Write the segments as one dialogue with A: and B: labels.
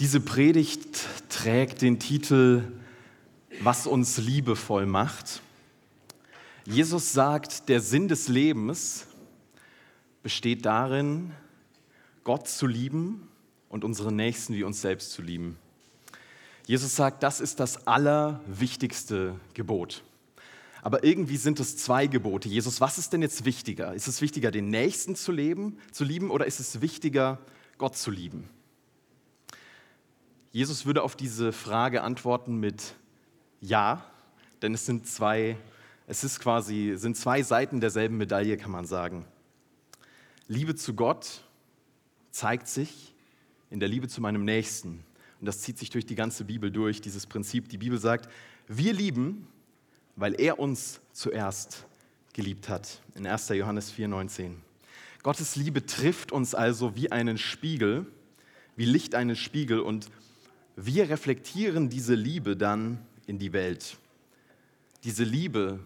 A: Diese Predigt trägt den Titel Was uns liebevoll macht. Jesus sagt, der Sinn des Lebens besteht darin, Gott zu lieben und unsere Nächsten wie uns selbst zu lieben. Jesus sagt, das ist das allerwichtigste Gebot. Aber irgendwie sind es zwei Gebote. Jesus, was ist denn jetzt wichtiger? Ist es wichtiger, den Nächsten zu leben, zu lieben, oder ist es wichtiger, Gott zu lieben? Jesus würde auf diese Frage antworten mit Ja, denn es sind zwei, es ist quasi, sind zwei Seiten derselben Medaille, kann man sagen. Liebe zu Gott zeigt sich in der Liebe zu meinem Nächsten. Und das zieht sich durch die ganze Bibel durch, dieses Prinzip. Die Bibel sagt, wir lieben, weil er uns zuerst geliebt hat. In 1. Johannes 4,19. Gottes Liebe trifft uns also wie einen Spiegel, wie Licht einen Spiegel und wir reflektieren diese Liebe dann in die Welt. Diese Liebe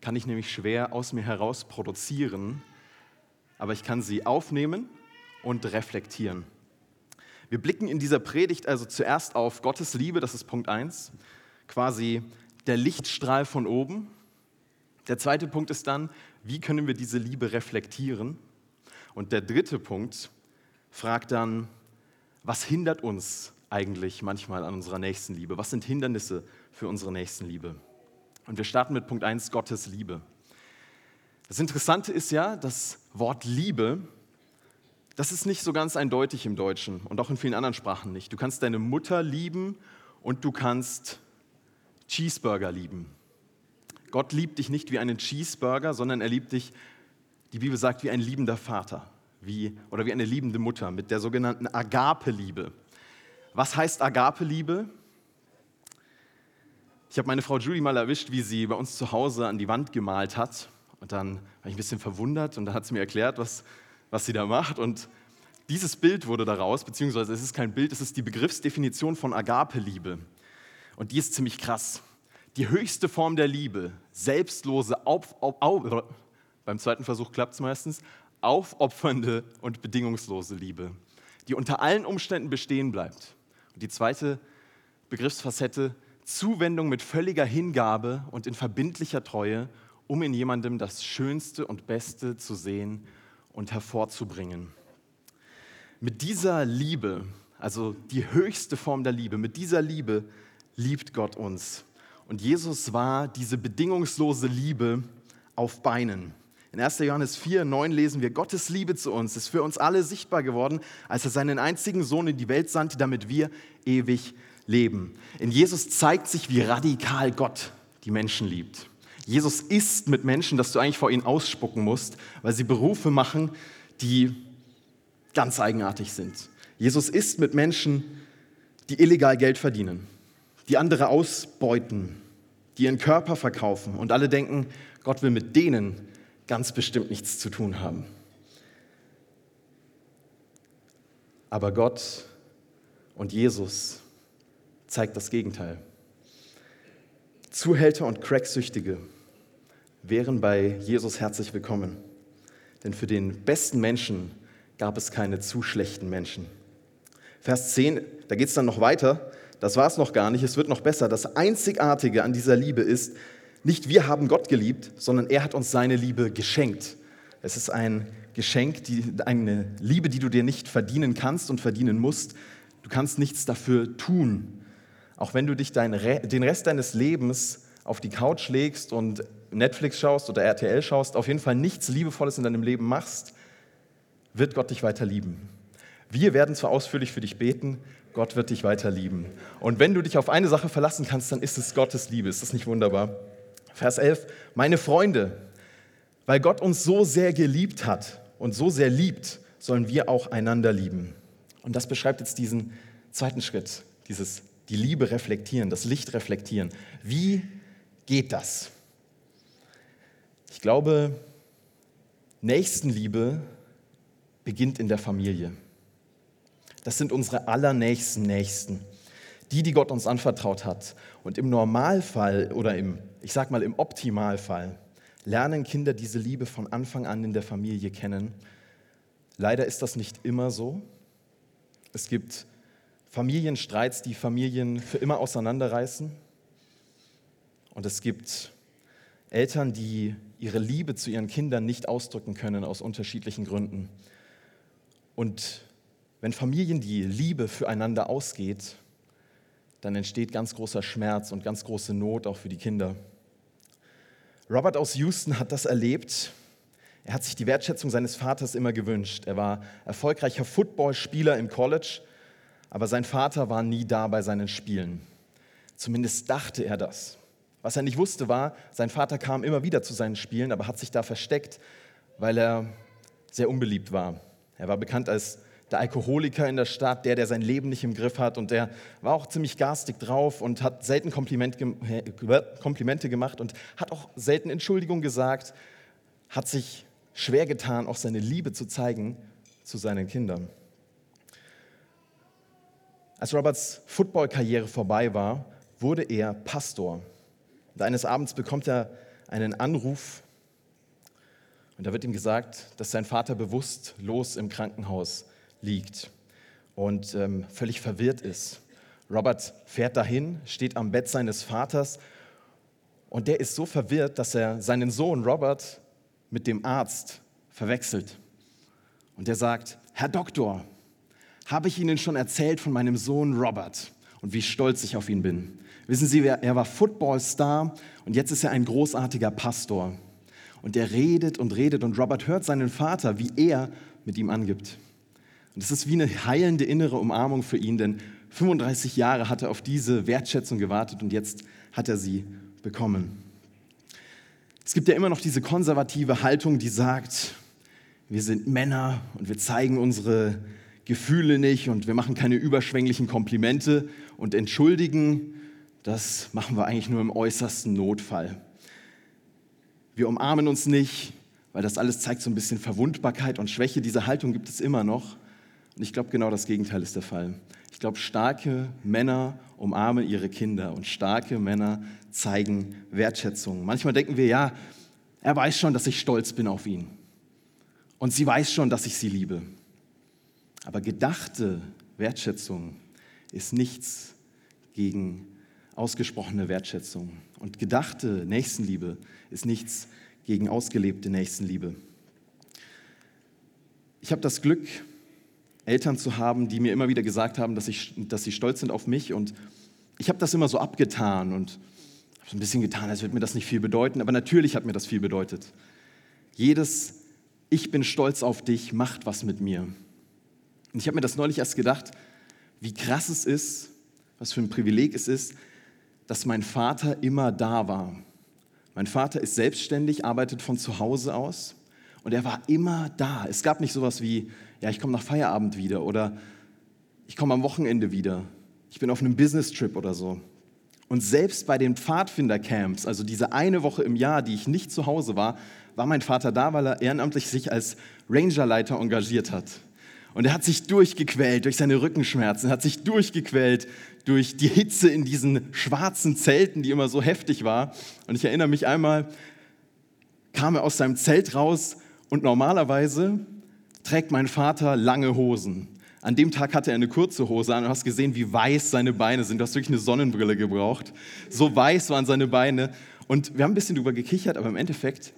A: kann ich nämlich schwer aus mir heraus produzieren, aber ich kann sie aufnehmen und reflektieren. Wir blicken in dieser Predigt also zuerst auf Gottes Liebe, das ist Punkt 1, quasi der Lichtstrahl von oben. Der zweite Punkt ist dann, wie können wir diese Liebe reflektieren? Und der dritte Punkt fragt dann, was hindert uns eigentlich manchmal an unserer Nächstenliebe? Was sind Hindernisse für unsere Nächstenliebe? Und wir starten mit Punkt 1, Gottes Liebe. Das Interessante ist ja, das Wort Liebe, das ist nicht so ganz eindeutig im Deutschen und auch in vielen anderen Sprachen nicht. Du kannst deine Mutter lieben und du kannst Cheeseburger lieben. Gott liebt dich nicht wie einen Cheeseburger, sondern er liebt dich, die Bibel sagt, wie ein liebender Vater wie, oder wie eine liebende Mutter mit der sogenannten Agape-Liebe. Was heißt Agape-Liebe? Ich habe meine Frau Julie mal erwischt, wie sie bei uns zu Hause an die Wand gemalt hat. Und dann war ich ein bisschen verwundert und dann hat sie mir erklärt, was, was sie da macht. Und dieses Bild wurde daraus, beziehungsweise es ist kein Bild, es ist die Begriffsdefinition von Agape-Liebe. Und die ist ziemlich krass. Die höchste Form der Liebe, selbstlose, auf, auf, auf, beim zweiten Versuch klappt es meistens, aufopfernde und bedingungslose Liebe, die unter allen Umständen bestehen bleibt. Die zweite Begriffsfacette, Zuwendung mit völliger Hingabe und in verbindlicher Treue, um in jemandem das Schönste und Beste zu sehen und hervorzubringen. Mit dieser Liebe, also die höchste Form der Liebe, mit dieser Liebe liebt Gott uns. Und Jesus war diese bedingungslose Liebe auf Beinen. In 1. Johannes 4, 9 lesen wir, Gottes Liebe zu uns ist für uns alle sichtbar geworden, als er seinen einzigen Sohn in die Welt sandte, damit wir ewig leben. In Jesus zeigt sich, wie radikal Gott die Menschen liebt. Jesus ist mit Menschen, dass du eigentlich vor ihnen ausspucken musst, weil sie Berufe machen, die ganz eigenartig sind. Jesus ist mit Menschen, die illegal Geld verdienen, die andere ausbeuten, die ihren Körper verkaufen und alle denken, Gott will mit denen ganz bestimmt nichts zu tun haben. Aber Gott und Jesus zeigt das Gegenteil. Zuhälter und Cracksüchtige wären bei Jesus herzlich willkommen. Denn für den besten Menschen gab es keine zu schlechten Menschen. Vers 10, da geht es dann noch weiter. Das war es noch gar nicht, es wird noch besser. Das Einzigartige an dieser Liebe ist, nicht wir haben Gott geliebt, sondern er hat uns seine Liebe geschenkt. Es ist ein Geschenk, die, eine Liebe, die du dir nicht verdienen kannst und verdienen musst. Du kannst nichts dafür tun. Auch wenn du dich dein, den Rest deines Lebens auf die Couch legst und Netflix schaust oder RTL schaust, auf jeden Fall nichts Liebevolles in deinem Leben machst, wird Gott dich weiter lieben. Wir werden zwar ausführlich für dich beten, Gott wird dich weiter lieben. Und wenn du dich auf eine Sache verlassen kannst, dann ist es Gottes Liebe. Ist das nicht wunderbar? Vers 11, meine Freunde, weil Gott uns so sehr geliebt hat und so sehr liebt, sollen wir auch einander lieben. Und das beschreibt jetzt diesen zweiten Schritt, dieses die Liebe reflektieren, das Licht reflektieren. Wie geht das? Ich glaube, Nächstenliebe beginnt in der Familie. Das sind unsere allernächsten Nächsten, die, die Gott uns anvertraut hat. Und im Normalfall oder im ich sage mal im Optimalfall, lernen Kinder diese Liebe von Anfang an in der Familie kennen. Leider ist das nicht immer so. Es gibt Familienstreits, die Familien für immer auseinanderreißen. Und es gibt Eltern, die ihre Liebe zu ihren Kindern nicht ausdrücken können aus unterschiedlichen Gründen. Und wenn Familien die Liebe füreinander ausgeht, dann entsteht ganz großer Schmerz und ganz große Not auch für die Kinder. Robert aus Houston hat das erlebt. Er hat sich die Wertschätzung seines Vaters immer gewünscht. Er war erfolgreicher Footballspieler im College, aber sein Vater war nie da bei seinen Spielen. Zumindest dachte er das. Was er nicht wusste war, sein Vater kam immer wieder zu seinen Spielen, aber hat sich da versteckt, weil er sehr unbeliebt war. Er war bekannt als der Alkoholiker in der Stadt, der, der sein Leben nicht im Griff hat und der war auch ziemlich garstig drauf und hat selten Kompliment, Komplimente gemacht und hat auch selten Entschuldigung gesagt, hat sich schwer getan, auch seine Liebe zu zeigen zu seinen Kindern. Als Roberts Footballkarriere vorbei war, wurde er Pastor. Und eines Abends bekommt er einen Anruf und da wird ihm gesagt, dass sein Vater bewusstlos im Krankenhaus liegt und ähm, völlig verwirrt ist. Robert fährt dahin, steht am Bett seines Vaters und der ist so verwirrt, dass er seinen Sohn Robert mit dem Arzt verwechselt. Und der sagt, Herr Doktor, habe ich Ihnen schon erzählt von meinem Sohn Robert und wie stolz ich auf ihn bin. Wissen Sie, er war Footballstar und jetzt ist er ein großartiger Pastor. Und er redet und redet und Robert hört seinen Vater, wie er mit ihm angibt. Und es ist wie eine heilende innere Umarmung für ihn, denn 35 Jahre hat er auf diese Wertschätzung gewartet und jetzt hat er sie bekommen. Es gibt ja immer noch diese konservative Haltung, die sagt, wir sind Männer und wir zeigen unsere Gefühle nicht und wir machen keine überschwänglichen Komplimente und entschuldigen, das machen wir eigentlich nur im äußersten Notfall. Wir umarmen uns nicht, weil das alles zeigt so ein bisschen Verwundbarkeit und Schwäche. Diese Haltung gibt es immer noch. Und ich glaube, genau das Gegenteil ist der Fall. Ich glaube, starke Männer umarmen ihre Kinder und starke Männer zeigen Wertschätzung. Manchmal denken wir, ja, er weiß schon, dass ich stolz bin auf ihn. Und sie weiß schon, dass ich sie liebe. Aber gedachte Wertschätzung ist nichts gegen ausgesprochene Wertschätzung. Und gedachte Nächstenliebe ist nichts gegen ausgelebte Nächstenliebe. Ich habe das Glück, Eltern zu haben, die mir immer wieder gesagt haben, dass, ich, dass sie stolz sind auf mich. Und ich habe das immer so abgetan und habe so ein bisschen getan, als würde mir das nicht viel bedeuten. Aber natürlich hat mir das viel bedeutet. Jedes Ich bin stolz auf dich macht was mit mir. Und ich habe mir das neulich erst gedacht, wie krass es ist, was für ein Privileg es ist, dass mein Vater immer da war. Mein Vater ist selbstständig, arbeitet von zu Hause aus und er war immer da. Es gab nicht sowas wie, ja, ich komme nach Feierabend wieder oder ich komme am Wochenende wieder. Ich bin auf einem Business-Trip oder so. Und selbst bei den Pfadfinder-Camps, also diese eine Woche im Jahr, die ich nicht zu Hause war, war mein Vater da, weil er ehrenamtlich sich als Rangerleiter engagiert hat. Und er hat sich durchgequält durch seine Rückenschmerzen, hat sich durchgequält durch die Hitze in diesen schwarzen Zelten, die immer so heftig war. Und ich erinnere mich einmal, kam er aus seinem Zelt raus und normalerweise trägt mein Vater lange Hosen. An dem Tag hatte er eine kurze Hose an und hast gesehen, wie weiß seine Beine sind. Du hast wirklich eine Sonnenbrille gebraucht. So weiß waren seine Beine. Und wir haben ein bisschen drüber gekichert, aber im Endeffekt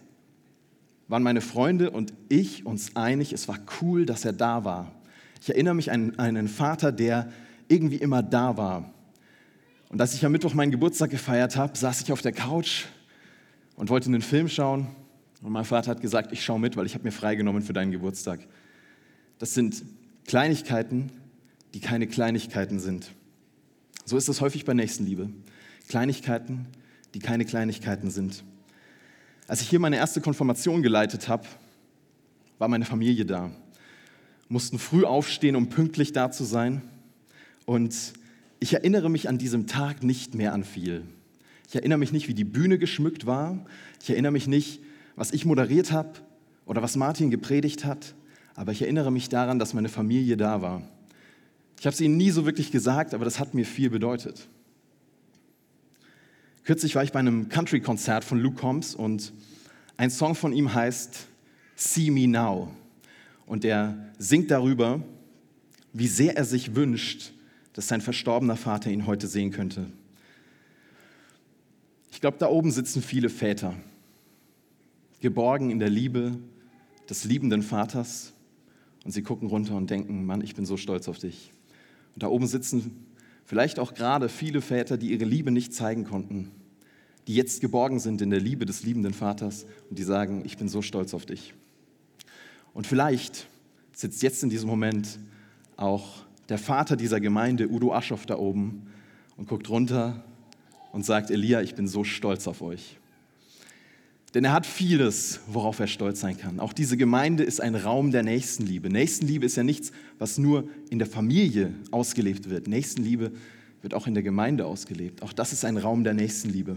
A: waren meine Freunde und ich uns einig, es war cool, dass er da war. Ich erinnere mich an einen Vater, der irgendwie immer da war. Und als ich am Mittwoch meinen Geburtstag gefeiert habe, saß ich auf der Couch und wollte einen Film schauen. Und mein Vater hat gesagt, ich schaue mit, weil ich habe mir freigenommen für deinen Geburtstag. Das sind Kleinigkeiten, die keine Kleinigkeiten sind. So ist es häufig bei Nächstenliebe. Kleinigkeiten, die keine Kleinigkeiten sind. Als ich hier meine erste Konfirmation geleitet habe, war meine Familie da. Mussten früh aufstehen, um pünktlich da zu sein. Und ich erinnere mich an diesem Tag nicht mehr an viel. Ich erinnere mich nicht, wie die Bühne geschmückt war. Ich erinnere mich nicht, was ich moderiert habe oder was Martin gepredigt hat. Aber ich erinnere mich daran, dass meine Familie da war. Ich habe es ihnen nie so wirklich gesagt, aber das hat mir viel bedeutet. Kürzlich war ich bei einem Country-Konzert von Luke Combs und ein Song von ihm heißt See Me Now. Und er singt darüber, wie sehr er sich wünscht, dass sein verstorbener Vater ihn heute sehen könnte. Ich glaube, da oben sitzen viele Väter, geborgen in der Liebe des liebenden Vaters. Und sie gucken runter und denken, Mann, ich bin so stolz auf dich. Und da oben sitzen vielleicht auch gerade viele Väter, die ihre Liebe nicht zeigen konnten, die jetzt geborgen sind in der Liebe des liebenden Vaters und die sagen, ich bin so stolz auf dich. Und vielleicht sitzt jetzt in diesem Moment auch der Vater dieser Gemeinde, Udo Aschoff, da oben und guckt runter und sagt, Elia, ich bin so stolz auf euch. Denn er hat vieles, worauf er stolz sein kann. Auch diese Gemeinde ist ein Raum der Nächstenliebe. Nächstenliebe ist ja nichts, was nur in der Familie ausgelebt wird. Nächstenliebe wird auch in der Gemeinde ausgelebt. Auch das ist ein Raum der Nächstenliebe.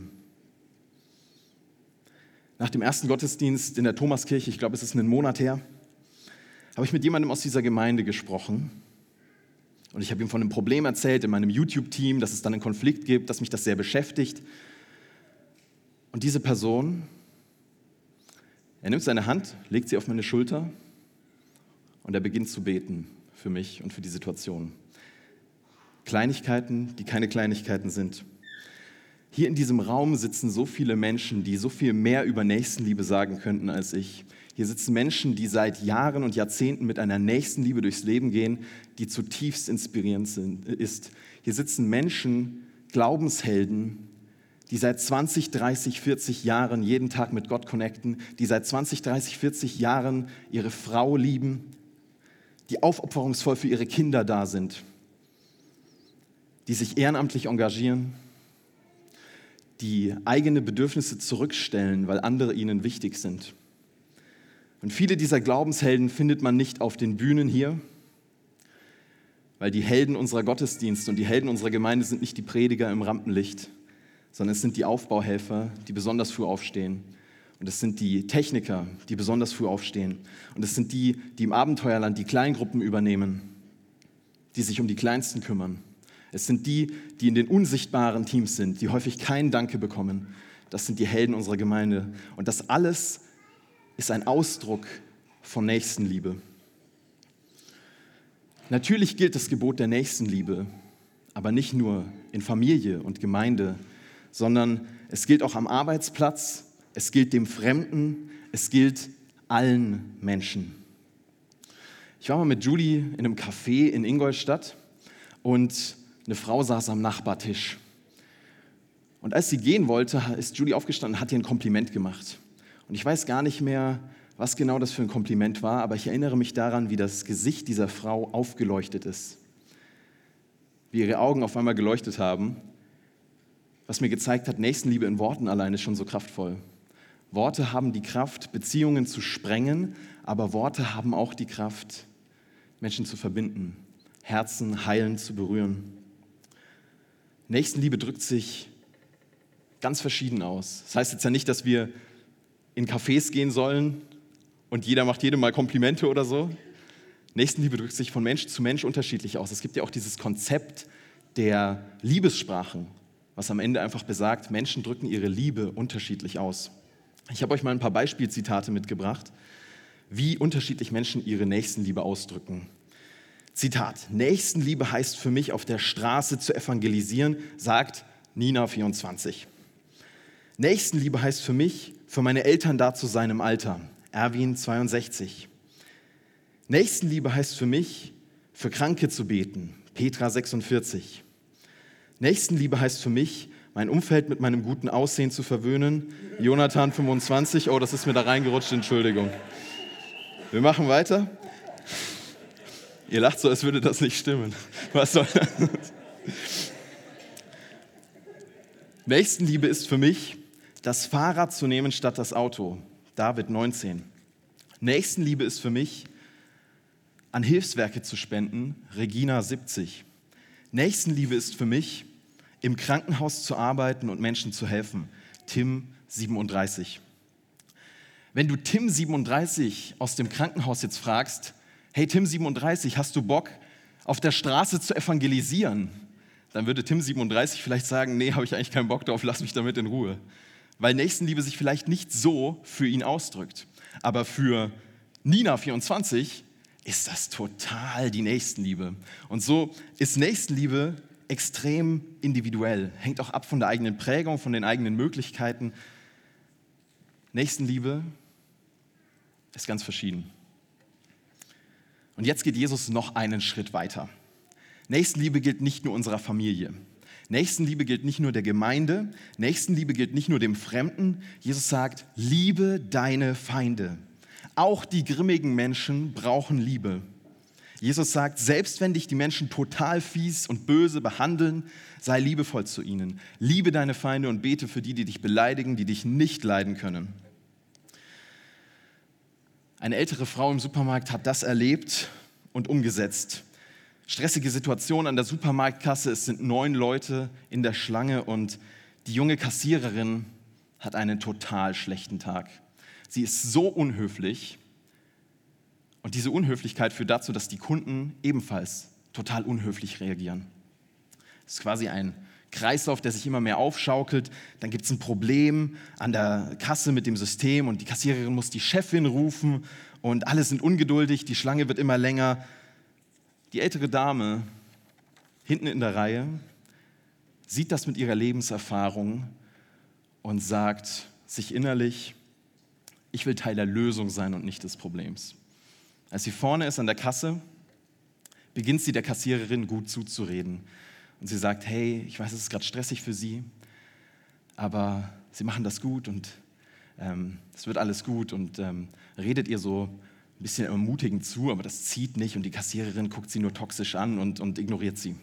A: Nach dem ersten Gottesdienst in der Thomaskirche, ich glaube, es ist einen Monat her, habe ich mit jemandem aus dieser Gemeinde gesprochen. Und ich habe ihm von einem Problem erzählt in meinem YouTube-Team, dass es dann einen Konflikt gibt, dass mich das sehr beschäftigt. Und diese Person er nimmt seine Hand, legt sie auf meine Schulter und er beginnt zu beten für mich und für die Situation. Kleinigkeiten, die keine Kleinigkeiten sind. Hier in diesem Raum sitzen so viele Menschen, die so viel mehr über Nächstenliebe sagen könnten als ich. Hier sitzen Menschen, die seit Jahren und Jahrzehnten mit einer Nächstenliebe durchs Leben gehen, die zutiefst inspirierend sind, ist. Hier sitzen Menschen, Glaubenshelden, die seit 20, 30, 40 Jahren jeden Tag mit Gott connecten, die seit 20, 30, 40 Jahren ihre Frau lieben, die aufopferungsvoll für ihre Kinder da sind, die sich ehrenamtlich engagieren, die eigene Bedürfnisse zurückstellen, weil andere ihnen wichtig sind. Und viele dieser Glaubenshelden findet man nicht auf den Bühnen hier, weil die Helden unserer Gottesdienste und die Helden unserer Gemeinde sind nicht die Prediger im Rampenlicht, sondern es sind die Aufbauhelfer, die besonders früh aufstehen. Und es sind die Techniker, die besonders früh aufstehen. Und es sind die, die im Abenteuerland die Kleingruppen übernehmen, die sich um die Kleinsten kümmern. Es sind die, die in den unsichtbaren Teams sind, die häufig keinen Danke bekommen. Das sind die Helden unserer Gemeinde. Und das alles ist ein Ausdruck von Nächstenliebe. Natürlich gilt das Gebot der Nächstenliebe, aber nicht nur in Familie und Gemeinde, sondern es gilt auch am Arbeitsplatz, es gilt dem Fremden, es gilt allen Menschen. Ich war mal mit Julie in einem Café in Ingolstadt und eine Frau saß am Nachbartisch. Und als sie gehen wollte, ist Julie aufgestanden und hat ihr ein Kompliment gemacht. Und ich weiß gar nicht mehr, was genau das für ein Kompliment war, aber ich erinnere mich daran, wie das Gesicht dieser Frau aufgeleuchtet ist. Wie ihre Augen auf einmal geleuchtet haben was mir gezeigt hat, Nächstenliebe in Worten allein ist schon so kraftvoll. Worte haben die Kraft, Beziehungen zu sprengen, aber Worte haben auch die Kraft, Menschen zu verbinden, Herzen heilend zu berühren. Nächstenliebe drückt sich ganz verschieden aus. Das heißt jetzt ja nicht, dass wir in Cafés gehen sollen und jeder macht jedem mal Komplimente oder so. Nächstenliebe drückt sich von Mensch zu Mensch unterschiedlich aus. Es gibt ja auch dieses Konzept der Liebessprachen was am Ende einfach besagt, Menschen drücken ihre Liebe unterschiedlich aus. Ich habe euch mal ein paar Beispielzitate mitgebracht, wie unterschiedlich Menschen ihre Nächstenliebe ausdrücken. Zitat: Nächstenliebe heißt für mich, auf der Straße zu evangelisieren, sagt Nina 24. Nächstenliebe heißt für mich, für meine Eltern da zu sein im Alter, Erwin 62. Nächstenliebe heißt für mich, für Kranke zu beten, Petra 46. Nächstenliebe heißt für mich, mein Umfeld mit meinem guten Aussehen zu verwöhnen. Jonathan 25, oh, das ist mir da reingerutscht, Entschuldigung. Wir machen weiter. Ihr lacht so, als würde das nicht stimmen. Was soll das? Nächstenliebe ist für mich, das Fahrrad zu nehmen statt das Auto. David 19. Nächstenliebe ist für mich, an Hilfswerke zu spenden. Regina 70. Nächstenliebe ist für mich, im Krankenhaus zu arbeiten und Menschen zu helfen. Tim 37. Wenn du Tim 37 aus dem Krankenhaus jetzt fragst, hey Tim 37, hast du Bock, auf der Straße zu evangelisieren? Dann würde Tim 37 vielleicht sagen, nee, habe ich eigentlich keinen Bock drauf, lass mich damit in Ruhe. Weil Nächstenliebe sich vielleicht nicht so für ihn ausdrückt. Aber für Nina 24 ist das total die Nächstenliebe. Und so ist Nächstenliebe extrem individuell, hängt auch ab von der eigenen Prägung, von den eigenen Möglichkeiten. Nächstenliebe ist ganz verschieden. Und jetzt geht Jesus noch einen Schritt weiter. Nächstenliebe gilt nicht nur unserer Familie. Nächstenliebe gilt nicht nur der Gemeinde. Nächstenliebe gilt nicht nur dem Fremden. Jesus sagt, liebe deine Feinde. Auch die grimmigen Menschen brauchen Liebe. Jesus sagt, selbst wenn dich die Menschen total fies und böse behandeln, sei liebevoll zu ihnen. Liebe deine Feinde und bete für die, die dich beleidigen, die dich nicht leiden können. Eine ältere Frau im Supermarkt hat das erlebt und umgesetzt. Stressige Situation an der Supermarktkasse, es sind neun Leute in der Schlange und die junge Kassiererin hat einen total schlechten Tag. Sie ist so unhöflich und diese Unhöflichkeit führt dazu, dass die Kunden ebenfalls total unhöflich reagieren. Es ist quasi ein Kreislauf, der sich immer mehr aufschaukelt. Dann gibt es ein Problem an der Kasse mit dem System und die Kassiererin muss die Chefin rufen und alle sind ungeduldig, die Schlange wird immer länger. Die ältere Dame hinten in der Reihe sieht das mit ihrer Lebenserfahrung und sagt sich innerlich, ich will Teil der Lösung sein und nicht des Problems. Als sie vorne ist an der Kasse, beginnt sie der Kassiererin gut zuzureden. Und sie sagt, hey, ich weiß, es ist gerade stressig für Sie, aber Sie machen das gut und ähm, es wird alles gut und ähm, redet ihr so ein bisschen ermutigend zu, aber das zieht nicht und die Kassiererin guckt sie nur toxisch an und, und ignoriert sie.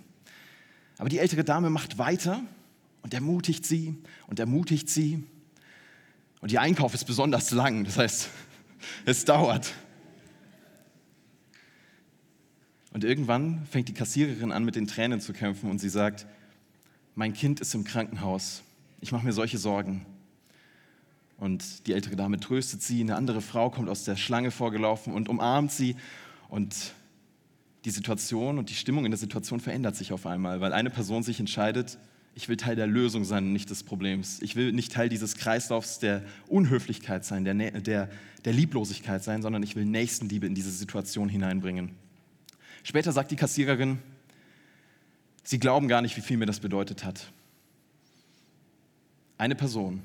A: Aber die ältere Dame macht weiter und ermutigt sie und ermutigt sie und ihr Einkauf ist besonders lang, das heißt, es dauert. Und irgendwann fängt die Kassiererin an, mit den Tränen zu kämpfen und sie sagt, mein Kind ist im Krankenhaus, ich mache mir solche Sorgen. Und die ältere Dame tröstet sie, eine andere Frau kommt aus der Schlange vorgelaufen und umarmt sie. Und die Situation und die Stimmung in der Situation verändert sich auf einmal, weil eine Person sich entscheidet, ich will Teil der Lösung sein und nicht des Problems. Ich will nicht Teil dieses Kreislaufs der Unhöflichkeit sein, der, der, der Lieblosigkeit sein, sondern ich will Nächstenliebe in diese Situation hineinbringen. Später sagt die Kassiererin, sie glauben gar nicht, wie viel mir das bedeutet hat. Eine Person,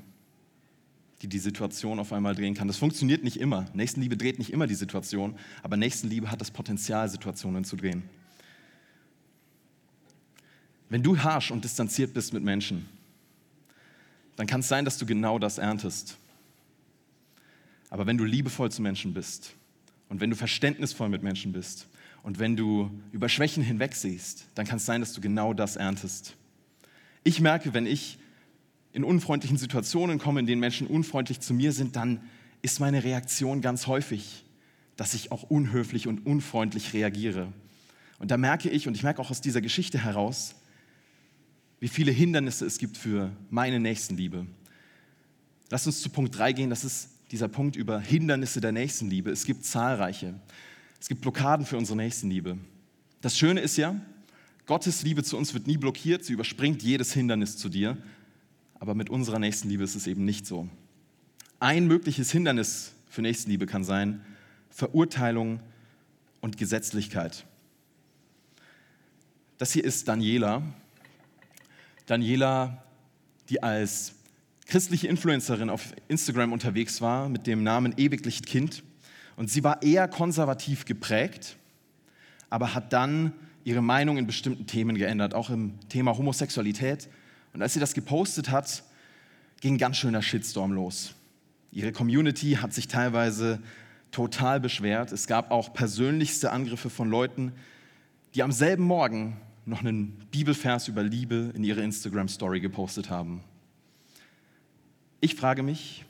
A: die die Situation auf einmal drehen kann. Das funktioniert nicht immer. Nächstenliebe dreht nicht immer die Situation, aber Nächstenliebe hat das Potenzial, Situationen zu drehen. Wenn du harsch und distanziert bist mit Menschen, dann kann es sein, dass du genau das erntest. Aber wenn du liebevoll zu Menschen bist und wenn du verständnisvoll mit Menschen bist und wenn du über Schwächen hinwegsiehst, dann kann es sein, dass du genau das erntest. Ich merke, wenn ich in unfreundlichen Situationen komme, in denen Menschen unfreundlich zu mir sind, dann ist meine Reaktion ganz häufig, dass ich auch unhöflich und unfreundlich reagiere. Und da merke ich, und ich merke auch aus dieser Geschichte heraus, wie viele Hindernisse es gibt für meine Nächstenliebe. Lass uns zu Punkt 3 gehen, das ist dieser Punkt über Hindernisse der Nächstenliebe. Es gibt zahlreiche. Es gibt Blockaden für unsere Nächstenliebe. Das Schöne ist ja, Gottes Liebe zu uns wird nie blockiert, sie überspringt jedes Hindernis zu dir, aber mit unserer Nächstenliebe ist es eben nicht so. Ein mögliches Hindernis für Nächstenliebe kann sein Verurteilung und Gesetzlichkeit. Das hier ist Daniela, Daniela, die als christliche Influencerin auf Instagram unterwegs war mit dem Namen Ewiglichtkind. Und sie war eher konservativ geprägt, aber hat dann ihre Meinung in bestimmten Themen geändert, auch im Thema Homosexualität. Und als sie das gepostet hat, ging ganz schöner Shitstorm los. Ihre Community hat sich teilweise total beschwert. Es gab auch persönlichste Angriffe von Leuten, die am selben Morgen noch einen Bibelvers über Liebe in ihre Instagram-Story gepostet haben. Ich frage mich,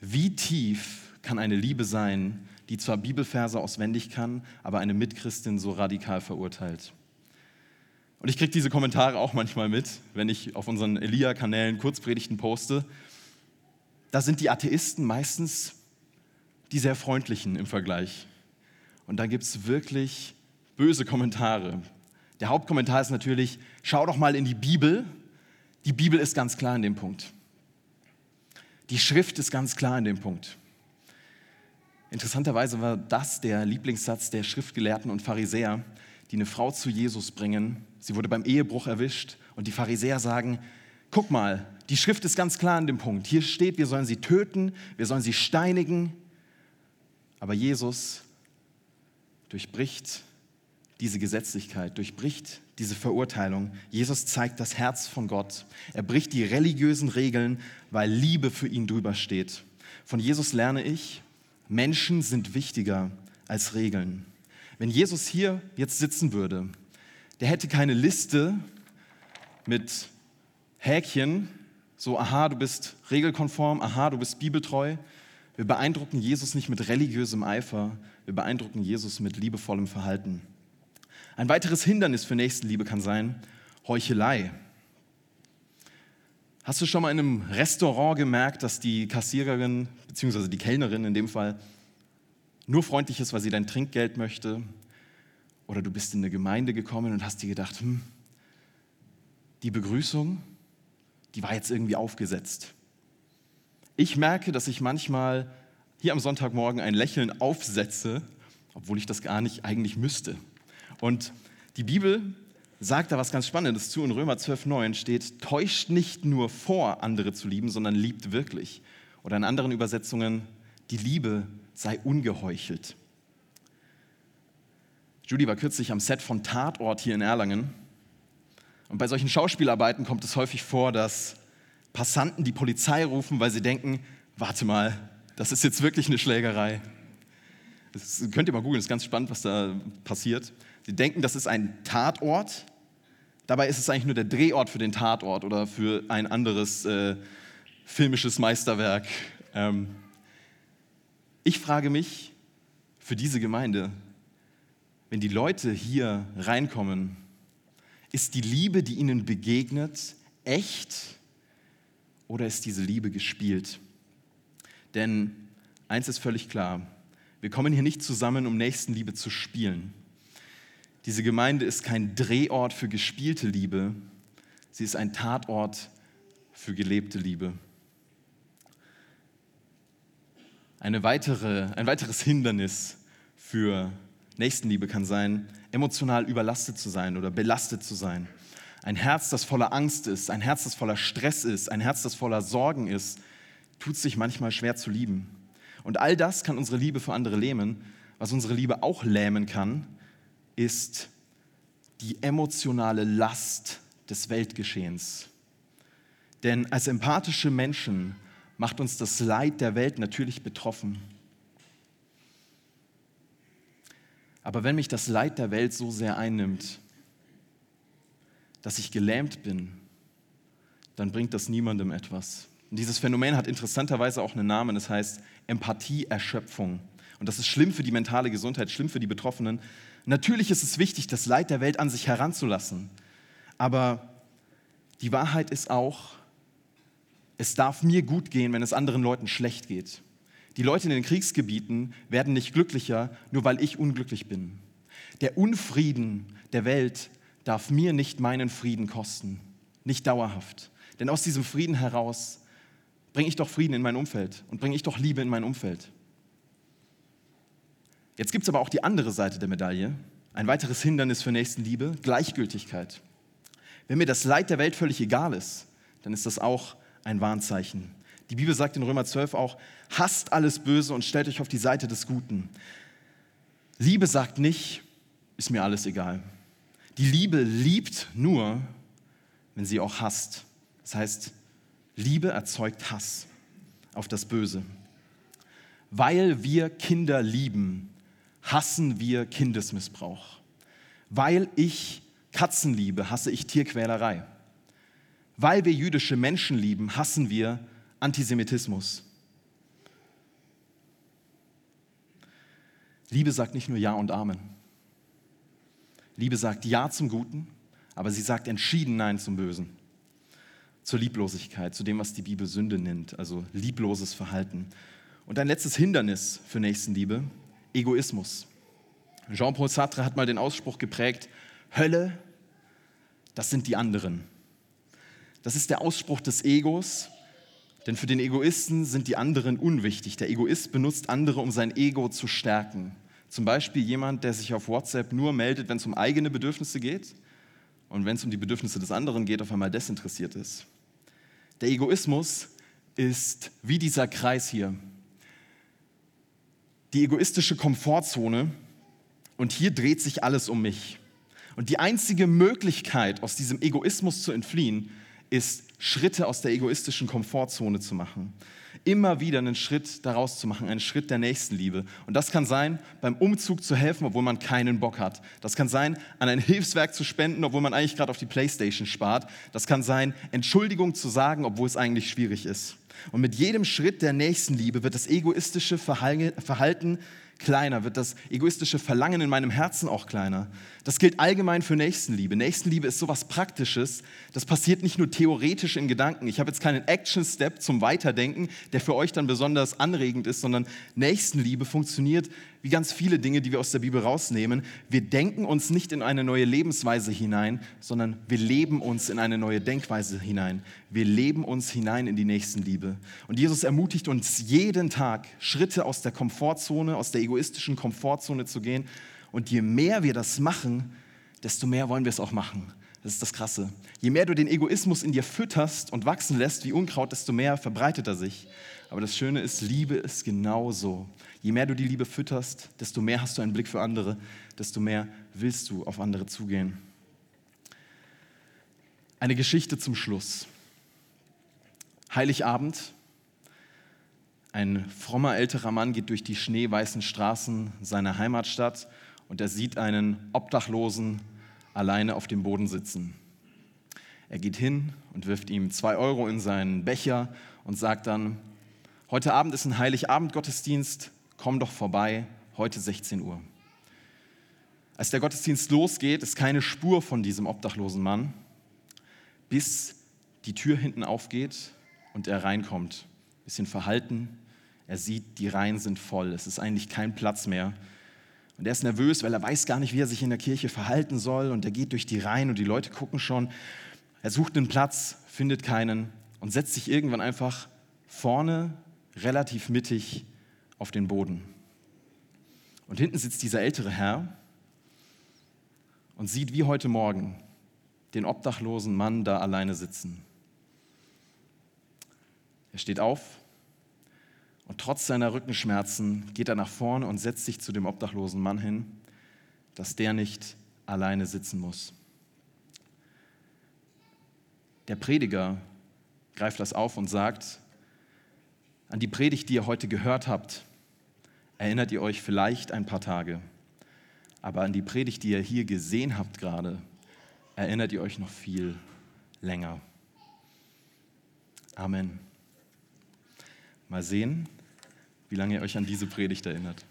A: wie tief kann eine Liebe sein, die zwar Bibelverse auswendig kann, aber eine Mitchristin so radikal verurteilt? Und ich kriege diese Kommentare auch manchmal mit, wenn ich auf unseren Elia-Kanälen Kurzpredigten poste. Da sind die Atheisten meistens die sehr freundlichen im Vergleich. Und da gibt es wirklich böse Kommentare, der Hauptkommentar ist natürlich, schau doch mal in die Bibel. Die Bibel ist ganz klar in dem Punkt. Die Schrift ist ganz klar in dem Punkt. Interessanterweise war das der Lieblingssatz der Schriftgelehrten und Pharisäer, die eine Frau zu Jesus bringen. Sie wurde beim Ehebruch erwischt und die Pharisäer sagen, guck mal, die Schrift ist ganz klar an dem Punkt. Hier steht, wir sollen sie töten, wir sollen sie steinigen. Aber Jesus durchbricht diese Gesetzlichkeit, durchbricht diese Verurteilung. Jesus zeigt das Herz von Gott. Er bricht die religiösen Regeln, weil Liebe für ihn drüber steht. Von Jesus lerne ich, Menschen sind wichtiger als Regeln. Wenn Jesus hier jetzt sitzen würde, der hätte keine Liste mit Häkchen, so, aha, du bist regelkonform, aha, du bist bibeltreu. Wir beeindrucken Jesus nicht mit religiösem Eifer, wir beeindrucken Jesus mit liebevollem Verhalten. Ein weiteres Hindernis für Nächstenliebe kann sein Heuchelei. Hast du schon mal in einem Restaurant gemerkt, dass die Kassiererin bzw. die Kellnerin in dem Fall nur freundlich ist, weil sie dein Trinkgeld möchte? Oder du bist in eine Gemeinde gekommen und hast dir gedacht, hm, die Begrüßung, die war jetzt irgendwie aufgesetzt. Ich merke, dass ich manchmal hier am Sonntagmorgen ein Lächeln aufsetze, obwohl ich das gar nicht eigentlich müsste. Und die Bibel sagt da was ganz Spannendes zu. In Römer 12,9 steht: Täuscht nicht nur vor, andere zu lieben, sondern liebt wirklich. Oder in anderen Übersetzungen: Die Liebe sei ungeheuchelt. Judy war kürzlich am Set von Tatort hier in Erlangen. Und bei solchen Schauspielarbeiten kommt es häufig vor, dass Passanten die Polizei rufen, weil sie denken: Warte mal, das ist jetzt wirklich eine Schlägerei. Das könnt ihr mal googeln, ist ganz spannend, was da passiert. Sie denken, das ist ein Tatort. Dabei ist es eigentlich nur der Drehort für den Tatort oder für ein anderes äh, filmisches Meisterwerk. Ähm, ich frage mich für diese Gemeinde, wenn die Leute hier reinkommen, ist die Liebe, die ihnen begegnet, echt oder ist diese Liebe gespielt? Denn eins ist völlig klar, wir kommen hier nicht zusammen, um Nächstenliebe zu spielen. Diese Gemeinde ist kein Drehort für gespielte Liebe, sie ist ein Tatort für gelebte Liebe. Eine weitere, ein weiteres Hindernis für Nächstenliebe kann sein, emotional überlastet zu sein oder belastet zu sein. Ein Herz, das voller Angst ist, ein Herz, das voller Stress ist, ein Herz, das voller Sorgen ist, tut sich manchmal schwer zu lieben. Und all das kann unsere Liebe für andere lähmen. Was unsere Liebe auch lähmen kann, ist die emotionale Last des Weltgeschehens. Denn als empathische Menschen macht uns das Leid der Welt natürlich betroffen. Aber wenn mich das Leid der Welt so sehr einnimmt, dass ich gelähmt bin, dann bringt das niemandem etwas. Und dieses Phänomen hat interessanterweise auch einen Namen, das heißt Empathieerschöpfung. Und das ist schlimm für die mentale Gesundheit, schlimm für die Betroffenen, Natürlich ist es wichtig, das Leid der Welt an sich heranzulassen. Aber die Wahrheit ist auch, es darf mir gut gehen, wenn es anderen Leuten schlecht geht. Die Leute in den Kriegsgebieten werden nicht glücklicher, nur weil ich unglücklich bin. Der Unfrieden der Welt darf mir nicht meinen Frieden kosten, nicht dauerhaft. Denn aus diesem Frieden heraus bringe ich doch Frieden in mein Umfeld und bringe ich doch Liebe in mein Umfeld. Jetzt gibt es aber auch die andere Seite der Medaille. Ein weiteres Hindernis für Nächstenliebe, Gleichgültigkeit. Wenn mir das Leid der Welt völlig egal ist, dann ist das auch ein Warnzeichen. Die Bibel sagt in Römer 12 auch, hasst alles Böse und stellt euch auf die Seite des Guten. Liebe sagt nicht, ist mir alles egal. Die Liebe liebt nur, wenn sie auch hasst. Das heißt, Liebe erzeugt Hass auf das Böse. Weil wir Kinder lieben, hassen wir Kindesmissbrauch. Weil ich Katzen liebe, hasse ich Tierquälerei. Weil wir jüdische Menschen lieben, hassen wir Antisemitismus. Liebe sagt nicht nur Ja und Amen. Liebe sagt Ja zum Guten, aber sie sagt entschieden Nein zum Bösen. Zur Lieblosigkeit, zu dem, was die Bibel Sünde nennt, also liebloses Verhalten. Und ein letztes Hindernis für Nächstenliebe Egoismus. Jean-Paul Sartre hat mal den Ausspruch geprägt, Hölle, das sind die anderen. Das ist der Ausspruch des Egos, Denn für den Egoisten sind die anderen unwichtig. Der Egoist benutzt andere, um sein Ego zu stärken. Zum Beispiel jemand, der sich auf WhatsApp nur meldet, wenn es um eigene Bedürfnisse geht und wenn es um die Bedürfnisse des anderen geht, auf einmal desinteressiert ist. Der Egoismus ist wie dieser Kreis hier. Die egoistische Komfortzone und hier dreht sich alles um mich. Und die einzige Möglichkeit, aus diesem Egoismus zu entfliehen, ist, Schritte aus der egoistischen Komfortzone zu machen. Immer wieder einen Schritt daraus zu machen, einen Schritt der Nächstenliebe. Und das kann sein, beim Umzug zu helfen, obwohl man keinen Bock hat. Das kann sein, an ein Hilfswerk zu spenden, obwohl man eigentlich gerade auf die Playstation spart. Das kann sein, Entschuldigung zu sagen, obwohl es eigentlich schwierig ist. Und mit jedem Schritt der Nächstenliebe wird das egoistische Verhalten kleiner, wird das egoistische Verlangen in meinem Herzen auch kleiner. Das gilt allgemein für Nächstenliebe. Nächstenliebe ist sowas Praktisches. Das passiert nicht nur theoretisch in Gedanken. Ich habe jetzt keinen Action-Step zum Weiterdenken, der für euch dann besonders anregend ist, sondern Nächstenliebe funktioniert wie ganz viele Dinge, die wir aus der Bibel rausnehmen. Wir denken uns nicht in eine neue Lebensweise hinein, sondern wir leben uns in eine neue Denkweise hinein. Wir leben uns hinein in die Nächstenliebe. Und Jesus ermutigt uns jeden Tag, Schritte aus der Komfortzone, aus der egoistischen Komfortzone zu gehen. Und je mehr wir das machen, desto mehr wollen wir es auch machen. Das ist das Krasse. Je mehr du den Egoismus in dir fütterst und wachsen lässt wie Unkraut, desto mehr verbreitet er sich. Aber das Schöne ist, Liebe ist genauso. Je mehr du die Liebe fütterst, desto mehr hast du einen Blick für andere, desto mehr willst du auf andere zugehen. Eine Geschichte zum Schluss. Heiligabend. Ein frommer älterer Mann geht durch die schneeweißen Straßen seiner Heimatstadt und er sieht einen Obdachlosen alleine auf dem Boden sitzen. Er geht hin und wirft ihm zwei Euro in seinen Becher und sagt dann, heute Abend ist ein Heiligabend-Gottesdienst, komm doch vorbei, heute 16 Uhr. Als der Gottesdienst losgeht, ist keine Spur von diesem obdachlosen Mann, bis die Tür hinten aufgeht und er reinkommt. Bisschen verhalten, er sieht, die Reihen sind voll, es ist eigentlich kein Platz mehr. Und er ist nervös, weil er weiß gar nicht, wie er sich in der Kirche verhalten soll. Und er geht durch die Reihen und die Leute gucken schon. Er sucht einen Platz, findet keinen und setzt sich irgendwann einfach vorne, relativ mittig auf den Boden. Und hinten sitzt dieser ältere Herr und sieht wie heute Morgen den obdachlosen Mann da alleine sitzen. Er steht auf und trotz seiner Rückenschmerzen geht er nach vorne und setzt sich zu dem obdachlosen Mann hin, dass der nicht alleine sitzen muss. Der Prediger greift das auf und sagt, an die Predigt, die ihr heute gehört habt, erinnert ihr euch vielleicht ein paar Tage. Aber an die Predigt, die ihr hier gesehen habt gerade, erinnert ihr euch noch viel länger. Amen. Mal sehen, wie lange ihr euch an diese Predigt erinnert.